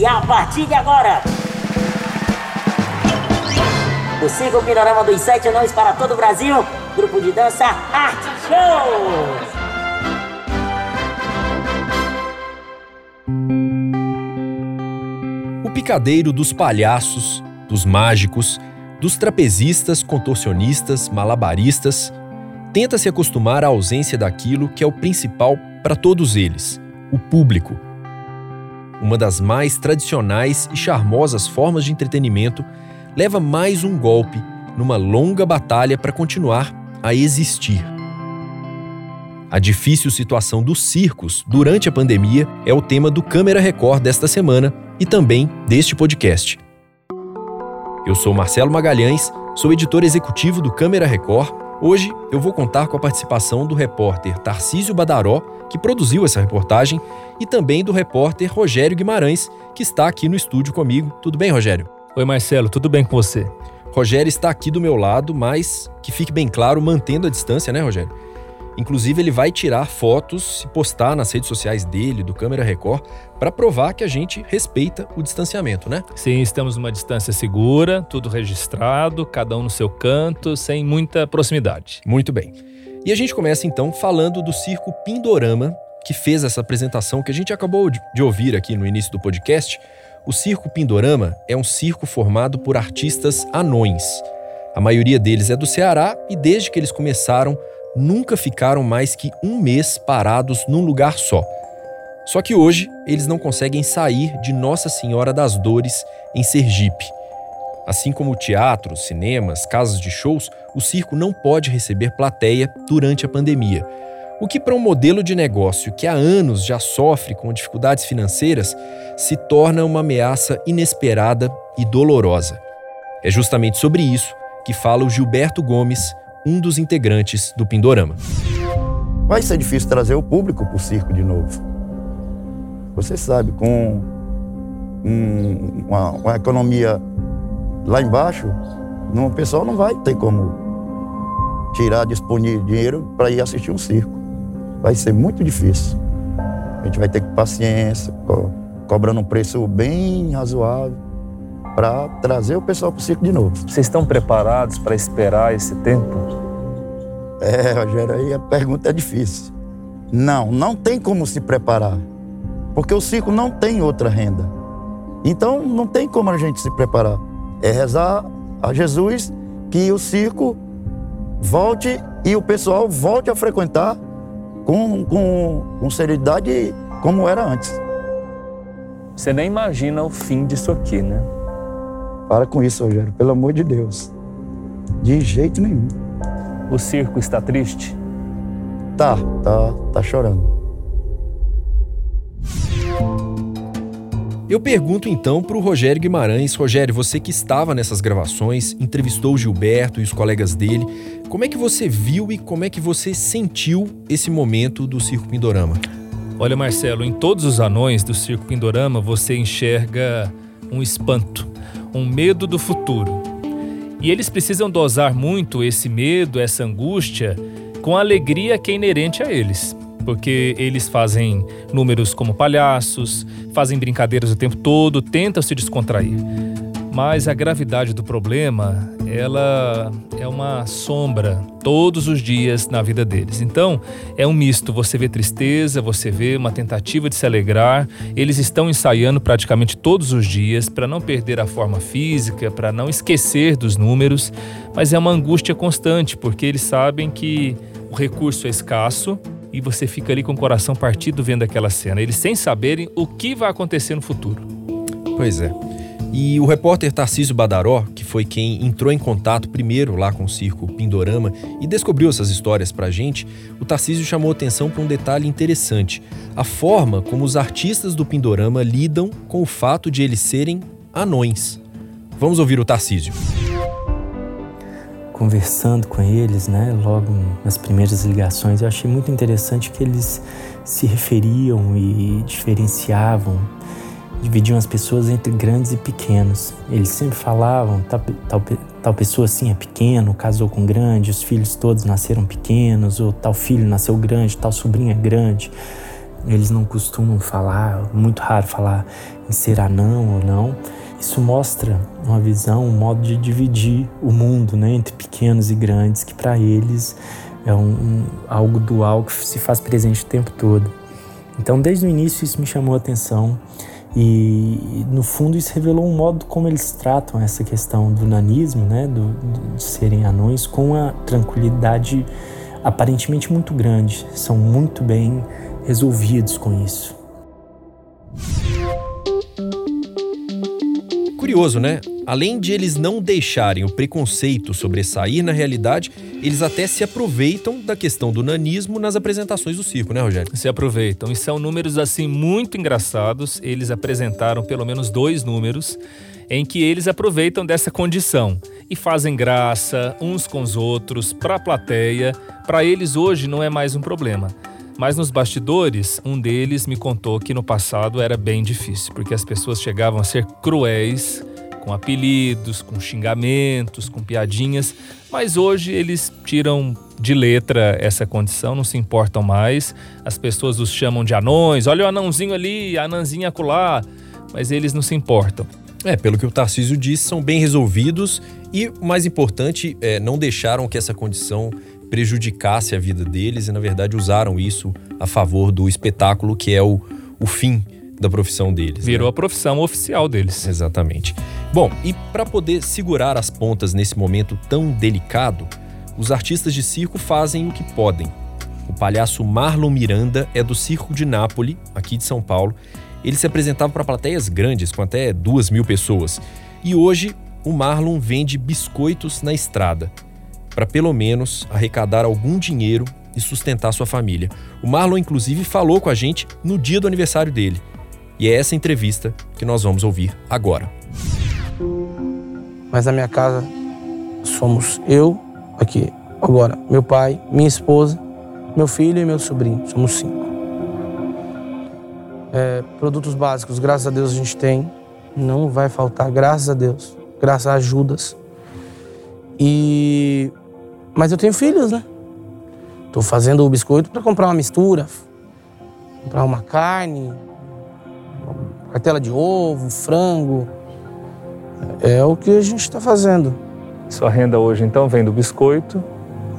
E a partir de agora, o Circo Pindorama dos Sete Anões para todo o Brasil, grupo de dança Arte Show! O picadeiro dos palhaços, dos mágicos, dos trapezistas, contorcionistas, malabaristas, tenta se acostumar à ausência daquilo que é o principal para todos eles: o público. Uma das mais tradicionais e charmosas formas de entretenimento leva mais um golpe numa longa batalha para continuar a existir. A difícil situação dos circos durante a pandemia é o tema do Câmera Record desta semana e também deste podcast. Eu sou Marcelo Magalhães, sou editor executivo do Câmera Record. Hoje eu vou contar com a participação do repórter Tarcísio Badaró, que produziu essa reportagem, e também do repórter Rogério Guimarães, que está aqui no estúdio comigo. Tudo bem, Rogério? Oi, Marcelo, tudo bem com você? Rogério está aqui do meu lado, mas que fique bem claro, mantendo a distância, né, Rogério? Inclusive, ele vai tirar fotos e postar nas redes sociais dele, do Câmera Record, para provar que a gente respeita o distanciamento, né? Sim, estamos numa distância segura, tudo registrado, cada um no seu canto, sem muita proximidade. Muito bem. E a gente começa então falando do circo Pindorama, que fez essa apresentação que a gente acabou de ouvir aqui no início do podcast. O Circo Pindorama é um circo formado por artistas anões. A maioria deles é do Ceará e desde que eles começaram nunca ficaram mais que um mês parados num lugar só. Só que hoje eles não conseguem sair de Nossa Senhora das Dores em Sergipe. Assim como teatros, cinemas, casas de shows, o circo não pode receber plateia durante a pandemia. O que, para um modelo de negócio que há anos já sofre com dificuldades financeiras, se torna uma ameaça inesperada e dolorosa. É justamente sobre isso que fala o Gilberto Gomes, um dos integrantes do Pindorama. Vai ser difícil trazer o público para o circo de novo. Você sabe, com um, uma, uma, economia lá embaixo, não, o pessoal não vai ter como tirar, disponível dinheiro para ir assistir um circo. Vai ser muito difícil. A gente vai ter que paciência, co cobrando um preço bem razoável para trazer o pessoal para o circo de novo. Vocês estão preparados para esperar esse tempo? É, Rogério, aí a pergunta é difícil. Não, não tem como se preparar, porque o circo não tem outra renda. Então não tem como a gente se preparar. É rezar a Jesus que o circo volte e o pessoal volte a frequentar com, com, com seriedade como era antes. Você nem imagina o fim disso aqui, né? Para com isso, Rogério, pelo amor de Deus. De jeito nenhum. O circo está triste? Tá, tá, tá chorando. Eu pergunto então para o Rogério Guimarães. Rogério, você que estava nessas gravações, entrevistou o Gilberto e os colegas dele. Como é que você viu e como é que você sentiu esse momento do Circo Pindorama? Olha, Marcelo, em todos os anões do Circo Pindorama você enxerga um espanto, um medo do futuro. E eles precisam dosar muito esse medo, essa angústia, com a alegria que é inerente a eles. Porque eles fazem números como palhaços, fazem brincadeiras o tempo todo, tentam se descontrair. Mas a gravidade do problema, ela é uma sombra todos os dias na vida deles. Então, é um misto. Você vê tristeza, você vê uma tentativa de se alegrar. Eles estão ensaiando praticamente todos os dias para não perder a forma física, para não esquecer dos números, mas é uma angústia constante, porque eles sabem que o recurso é escasso e você fica ali com o coração partido vendo aquela cena, eles sem saberem o que vai acontecer no futuro. Pois é. E o repórter Tarcísio Badaró, que foi quem entrou em contato primeiro lá com o circo Pindorama e descobriu essas histórias pra gente, o Tarcísio chamou atenção para um detalhe interessante: a forma como os artistas do Pindorama lidam com o fato de eles serem anões. Vamos ouvir o Tarcísio. Conversando com eles, né, logo nas primeiras ligações, eu achei muito interessante que eles se referiam e diferenciavam dividiam as pessoas entre grandes e pequenos. Eles sempre falavam, tal, tal, tal pessoa assim é pequeno, casou com grande, os filhos todos nasceram pequenos, ou tal filho nasceu grande, tal sobrinho é grande. eles não costumam falar, muito raro falar em ser anão ou não. Isso mostra uma visão, um modo de dividir o mundo né, entre pequenos e grandes, que para eles é um, um, algo dual que se faz presente o tempo todo. Então, desde o início, isso me chamou a atenção e, no fundo, isso revelou um modo como eles tratam essa questão do nanismo, né, do, de serem anões, com uma tranquilidade aparentemente muito grande. São muito bem resolvidos com isso. Curioso, né? Além de eles não deixarem o preconceito sobressair na realidade, eles até se aproveitam da questão do nanismo nas apresentações do circo, né, Rogério? Se aproveitam. E são números assim muito engraçados. Eles apresentaram pelo menos dois números em que eles aproveitam dessa condição e fazem graça uns com os outros, para a plateia. Para eles hoje não é mais um problema. Mas nos bastidores, um deles me contou que no passado era bem difícil, porque as pessoas chegavam a ser cruéis, com apelidos, com xingamentos, com piadinhas, mas hoje eles tiram de letra essa condição, não se importam mais. As pessoas os chamam de anões, olha o anãozinho ali, a anãzinha acolá, mas eles não se importam. É, pelo que o Tarcísio disse, são bem resolvidos e, o mais importante, é, não deixaram que essa condição prejudicasse a vida deles e, na verdade, usaram isso a favor do espetáculo, que é o, o fim da profissão deles. Virou né? a profissão oficial deles. Exatamente. Bom, e para poder segurar as pontas nesse momento tão delicado, os artistas de circo fazem o que podem. O palhaço Marlon Miranda é do Circo de Nápoles, aqui de São Paulo. Ele se apresentava para plateias grandes, com até duas mil pessoas. E hoje, o Marlon vende biscoitos na estrada para pelo menos arrecadar algum dinheiro e sustentar sua família. O Marlon, inclusive, falou com a gente no dia do aniversário dele. E é essa entrevista que nós vamos ouvir agora. Mas na minha casa somos eu, aqui, agora, meu pai, minha esposa, meu filho e meu sobrinho. Somos cinco. É, produtos básicos, graças a Deus a gente tem. Não vai faltar, graças a Deus. Graças a ajudas. E mas eu tenho filhos, né? Tô fazendo o biscoito para comprar uma mistura, comprar uma carne, cartela de ovo, frango. É o que a gente está fazendo. Sua renda hoje então vem do biscoito?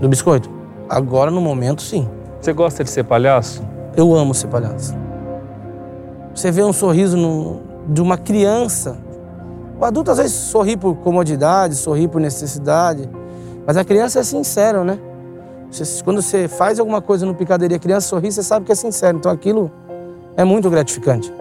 Do biscoito. Agora no momento sim. Você gosta de ser palhaço? Eu amo ser palhaço. Você vê um sorriso no, de uma criança. O adulto às vezes sorri por comodidade, sorri por necessidade. Mas a criança é sincera, né? Você, quando você faz alguma coisa no picadeiro e a criança sorri, você sabe que é sincero. Então aquilo é muito gratificante.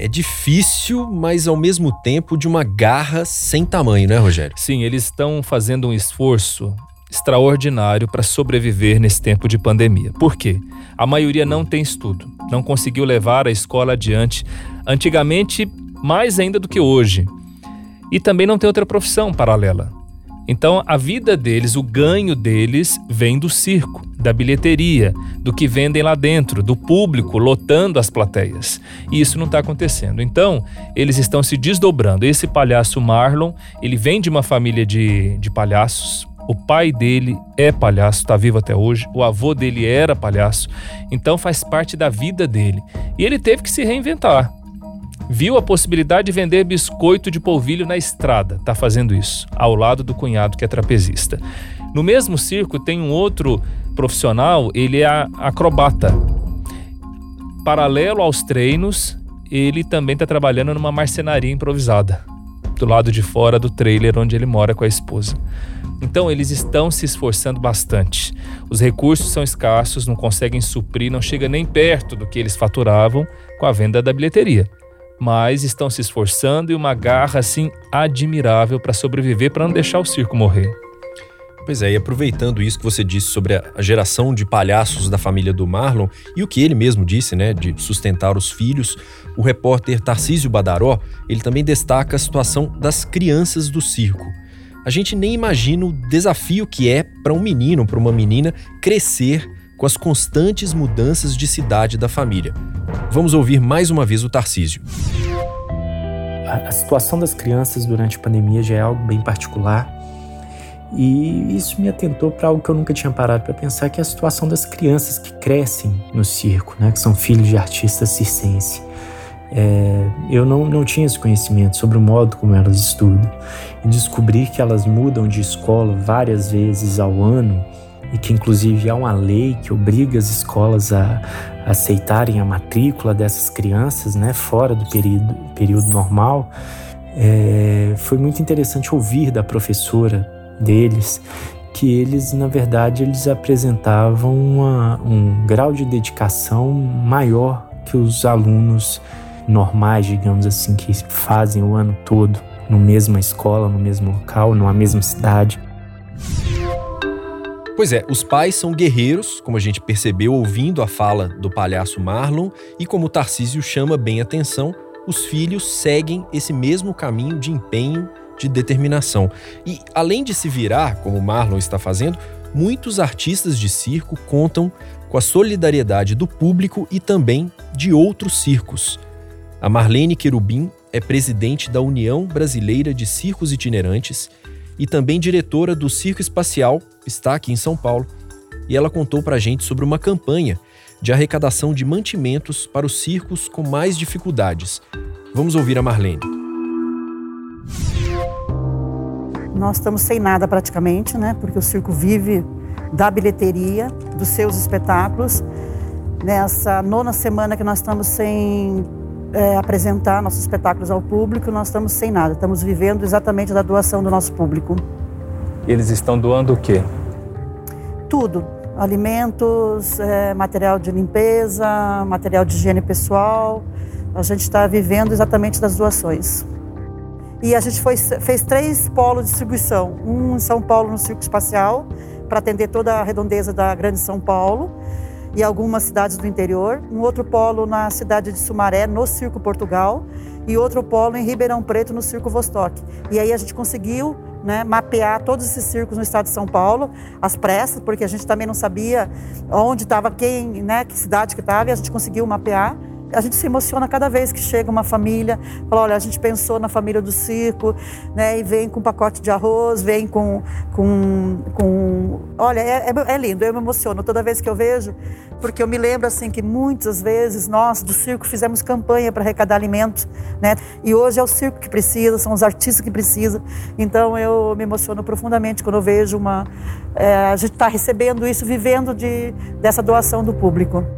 É difícil, mas ao mesmo tempo de uma garra sem tamanho, né, Rogério? Sim, eles estão fazendo um esforço extraordinário para sobreviver nesse tempo de pandemia. Por quê? A maioria não tem estudo, não conseguiu levar a escola adiante. Antigamente, mais ainda do que hoje e também não tem outra profissão paralela. Então, a vida deles, o ganho deles, vem do circo, da bilheteria, do que vendem lá dentro, do público lotando as plateias. E isso não está acontecendo. Então, eles estão se desdobrando. Esse palhaço Marlon, ele vem de uma família de, de palhaços. O pai dele é palhaço, está vivo até hoje. O avô dele era palhaço. Então, faz parte da vida dele. E ele teve que se reinventar viu a possibilidade de vender biscoito de polvilho na estrada, está fazendo isso, ao lado do cunhado que é trapezista. No mesmo circo tem um outro profissional, ele é acrobata. Paralelo aos treinos, ele também está trabalhando numa marcenaria improvisada, do lado de fora do trailer onde ele mora com a esposa. Então eles estão se esforçando bastante. Os recursos são escassos, não conseguem suprir, não chega nem perto do que eles faturavam com a venda da bilheteria mas estão se esforçando e uma garra assim admirável para sobreviver, para não deixar o circo morrer. Pois é, e aproveitando isso que você disse sobre a geração de palhaços da família do Marlon e o que ele mesmo disse, né, de sustentar os filhos, o repórter Tarcísio Badaró, ele também destaca a situação das crianças do circo. A gente nem imagina o desafio que é para um menino, para uma menina crescer com as constantes mudanças de cidade da família. Vamos ouvir mais uma vez o Tarcísio. A, situação das crianças durante a pandemia já é algo bem particular E isso me atentou para algo que eu nunca tinha parado para pensar, que é a situação das crianças que crescem no circo, né, que são filhos de artistas circenses. É, eu não, não tinha esse conhecimento sobre o modo como elas estudam. E descobrir que elas mudam de escola várias vezes ao ano e que inclusive há uma lei que obriga as escolas a, aceitarem a matrícula dessas crianças, né, fora do período, período normal, é, foi muito interessante ouvir da professora deles que eles, na verdade, eles apresentavam uma, um grau de dedicação maior que os alunos normais, digamos assim, que fazem o ano todo no mesma escola, no mesmo local, numa mesma cidade. Pois é, os pais são guerreiros, como a gente percebeu ouvindo a fala do palhaço Marlon, e como Tarcísio chama bem atenção, os filhos seguem esse mesmo caminho de empenho, de determinação. E além de se virar, como Marlon está fazendo, muitos artistas de circo contam com a solidariedade do público e também de outros circos. A Marlene Querubim é presidente da União Brasileira de Circos Itinerantes e também diretora do Circo Espacial, está aqui em São Paulo, e ela contou para a gente sobre uma campanha de arrecadação de mantimentos para os circos com mais dificuldades. Vamos ouvir a Marlene. Nós estamos sem nada praticamente, né? Porque o circo vive da bilheteria, dos seus espetáculos. Nessa nona semana que nós estamos sem é, apresentar nossos espetáculos ao público, nós estamos sem nada. Estamos vivendo exatamente da doação do nosso público. Eles estão doando o quê? Tudo. Alimentos, é, material de limpeza, material de higiene pessoal. A gente está vivendo exatamente das doações. E a gente foi, fez três polos de distribuição. Um em São Paulo, no Circo Espacial, para atender toda a redondeza da Grande São Paulo e algumas cidades do interior, um outro polo na cidade de Sumaré, no Circo Portugal, e outro polo em Ribeirão Preto, no Circo Vostok. E aí a gente conseguiu né, mapear todos esses circos no estado de São Paulo, às pressas, porque a gente também não sabia onde estava quem, né, que cidade que estava, e a gente conseguiu mapear a gente se emociona cada vez que chega uma família, fala, olha, a gente pensou na família do circo, né, e vem com um pacote de arroz, vem com, com, com... olha, é, é, é, lindo, eu me emociono toda vez que eu vejo, porque eu me lembro, assim, que muitas vezes nós do circo fizemos campanha para arrecadar alimentos, né, e hoje é o circo que precisa, são os artistas que precisam, então eu me emociono profundamente quando eu vejo uma... É, a gente está recebendo isso, vivendo de, dessa doação do público.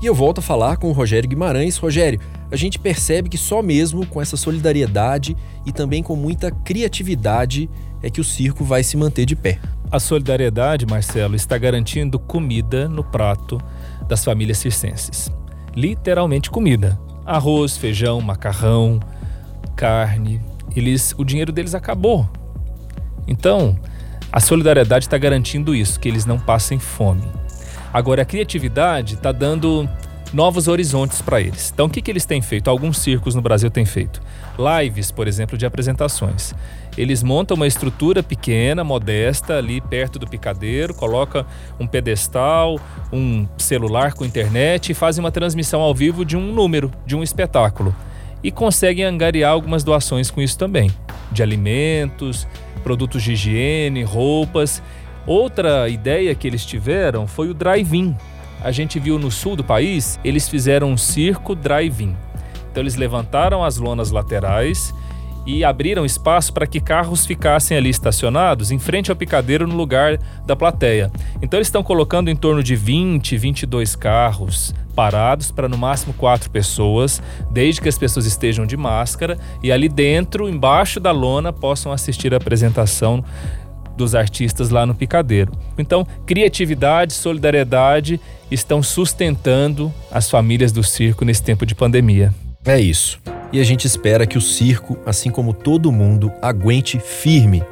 E eu volto a falar com o Rogério Guimarães. Rogério, a gente percebe que só mesmo com essa solidariedade e também com muita criatividade é que o circo vai se manter de pé. A solidariedade, Marcelo, está garantindo comida no prato das famílias circenses. Literalmente comida. Arroz, feijão, macarrão, carne. Eles, o dinheiro deles acabou. Então, a solidariedade está garantindo isso, que eles não passem fome. Agora, a criatividade está dando novos horizontes para eles. Então, o que, que eles têm feito? Alguns circos no Brasil têm feito. Lives, por exemplo, de apresentações. Eles montam uma estrutura pequena, modesta, ali perto do picadeiro, coloca um pedestal, um celular com internet e fazem uma transmissão ao vivo de um número, de um espetáculo. E conseguem angariar algumas doações com isso também, de alimentos, produtos de higiene, roupas. Outra ideia que eles tiveram foi o drive-in. A gente viu no sul do país, eles fizeram um circo drive-in. Então eles levantaram as lonas laterais e abriram espaço para que carros ficassem ali estacionados em frente ao picadeiro no lugar da plateia. Então eles estão colocando em torno de 20, 22 carros parados para no máximo quatro pessoas, desde que as pessoas estejam de máscara e ali dentro, embaixo da lona, possam assistir a apresentação dos artistas lá no Picadeiro. Então, criatividade, solidariedade estão sustentando as famílias do circo nesse tempo de pandemia. É isso. E a gente espera que o circo, assim como todo mundo, aguente firme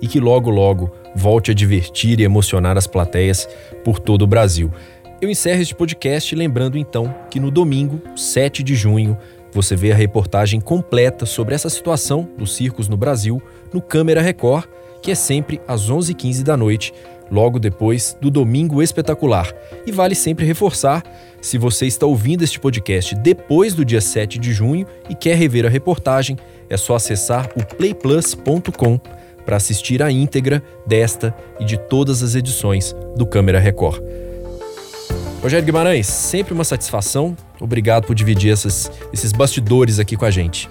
e que logo logo volte a divertir e emocionar as plateias por todo o Brasil. Eu encerro este podcast lembrando então que no domingo, 7 de junho, você vê a reportagem completa sobre essa situação dos circos no Brasil no Câmera Record que é sempre às 11h15 da noite, logo depois do Domingo Espetacular. E vale sempre reforçar: se você está ouvindo este podcast depois do dia 7 de junho e quer rever a reportagem, é só acessar o playplus.com para assistir a íntegra desta e de todas as edições do Câmera Record. Rogério Guimarães, sempre uma satisfação. Obrigado por dividir essas, esses bastidores aqui com a gente.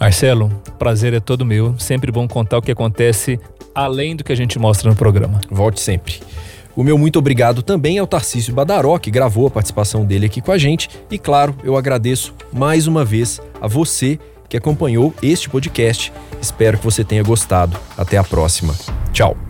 Marcelo, prazer é todo meu. Sempre bom contar o que acontece além do que a gente mostra no programa. Volte sempre. O meu muito obrigado também ao Tarcísio Badaró, que gravou a participação dele aqui com a gente. E claro, eu agradeço mais uma vez a você que acompanhou este podcast. Espero que você tenha gostado. Até a próxima. Tchau.